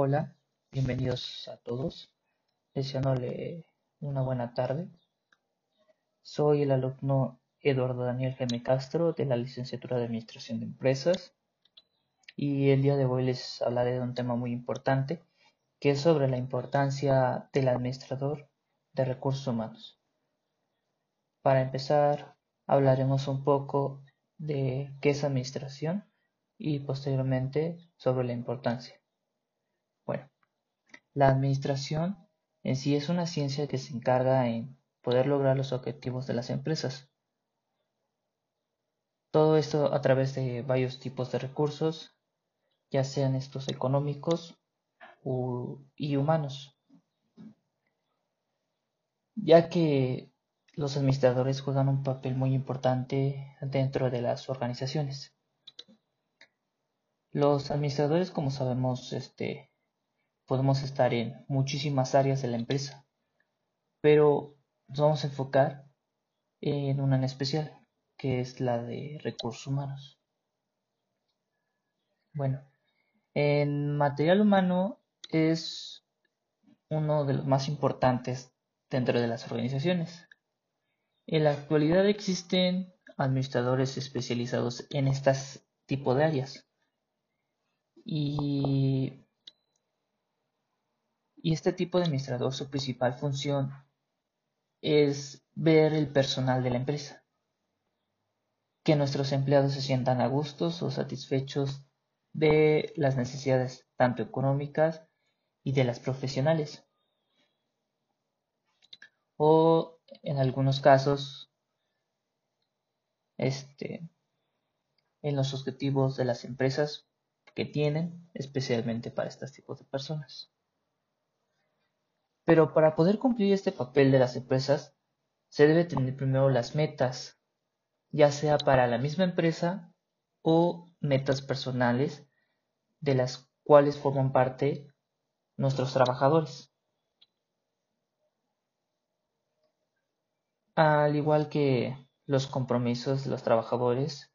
Hola, bienvenidos a todos, deseándole una buena tarde. Soy el alumno Eduardo Daniel Geme Castro de la licenciatura de Administración de Empresas y el día de hoy les hablaré de un tema muy importante que es sobre la importancia del administrador de recursos humanos. Para empezar, hablaremos un poco de qué es administración y posteriormente sobre la importancia. La administración en sí es una ciencia que se encarga en poder lograr los objetivos de las empresas. Todo esto a través de varios tipos de recursos, ya sean estos económicos y humanos, ya que los administradores juegan un papel muy importante dentro de las organizaciones. Los administradores, como sabemos, este, podemos estar en muchísimas áreas de la empresa, pero nos vamos a enfocar en una en especial, que es la de recursos humanos. Bueno, en material humano es uno de los más importantes dentro de las organizaciones. En la actualidad existen administradores especializados en estas tipo de áreas. Y y este tipo de administrador, su principal función es ver el personal de la empresa. Que nuestros empleados se sientan a gustos o satisfechos de las necesidades tanto económicas y de las profesionales. O en algunos casos, este, en los objetivos de las empresas que tienen, especialmente para estos tipos de personas. Pero para poder cumplir este papel de las empresas, se debe tener primero las metas, ya sea para la misma empresa o metas personales de las cuales forman parte nuestros trabajadores. Al igual que los compromisos de los trabajadores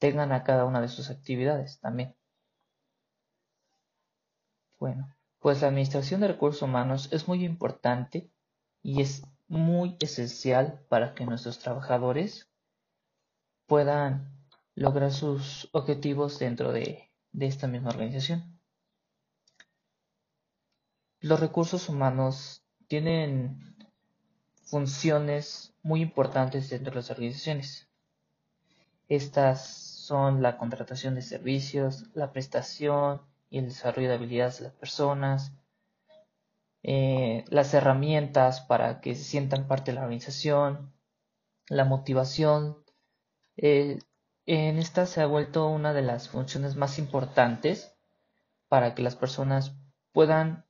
tengan a cada una de sus actividades también. Bueno, pues la administración de recursos humanos es muy importante y es muy esencial para que nuestros trabajadores puedan lograr sus objetivos dentro de, esta misma organización. Los recursos humanos tienen funciones muy importantes dentro de las organizaciones. Estas son la contratación de servicios, la prestación, y el desarrollo de habilidades de las personas, eh, las herramientas para que se sientan parte de la organización, la motivación. Eh, en esta se ha vuelto una de las funciones más importantes para que las personas puedan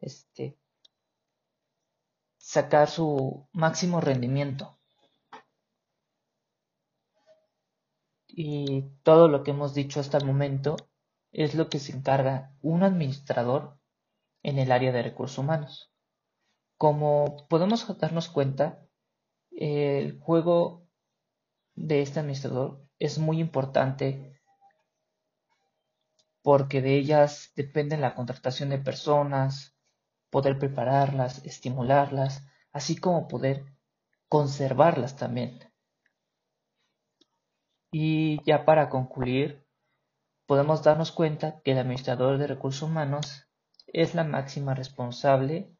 este, sacar su máximo rendimiento. Y todo lo que hemos dicho hasta el momento es lo que se encarga un administrador en el área de recursos humanos. Como podemos darnos cuenta, el juego de este administrador es muy importante porque de ellas depende la contratación de personas, poder prepararlas, estimularlas, así como poder conservarlas también. Y ya para concluir, podemos darnos cuenta que el administrador de recursos humanos es la máxima responsable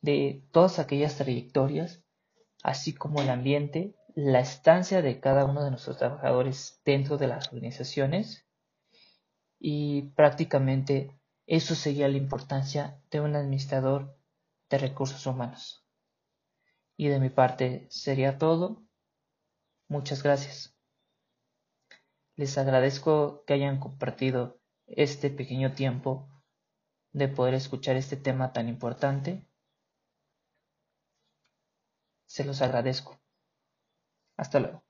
de todas aquellas trayectorias, así como el ambiente, la estancia de cada uno de nuestros trabajadores dentro de las organizaciones y prácticamente eso sería la importancia de un administrador de recursos humanos. Y de mi parte sería todo. Muchas gracias. Les agradezco que hayan compartido este pequeño tiempo de poder escuchar este tema tan importante. Se los agradezco. Hasta luego.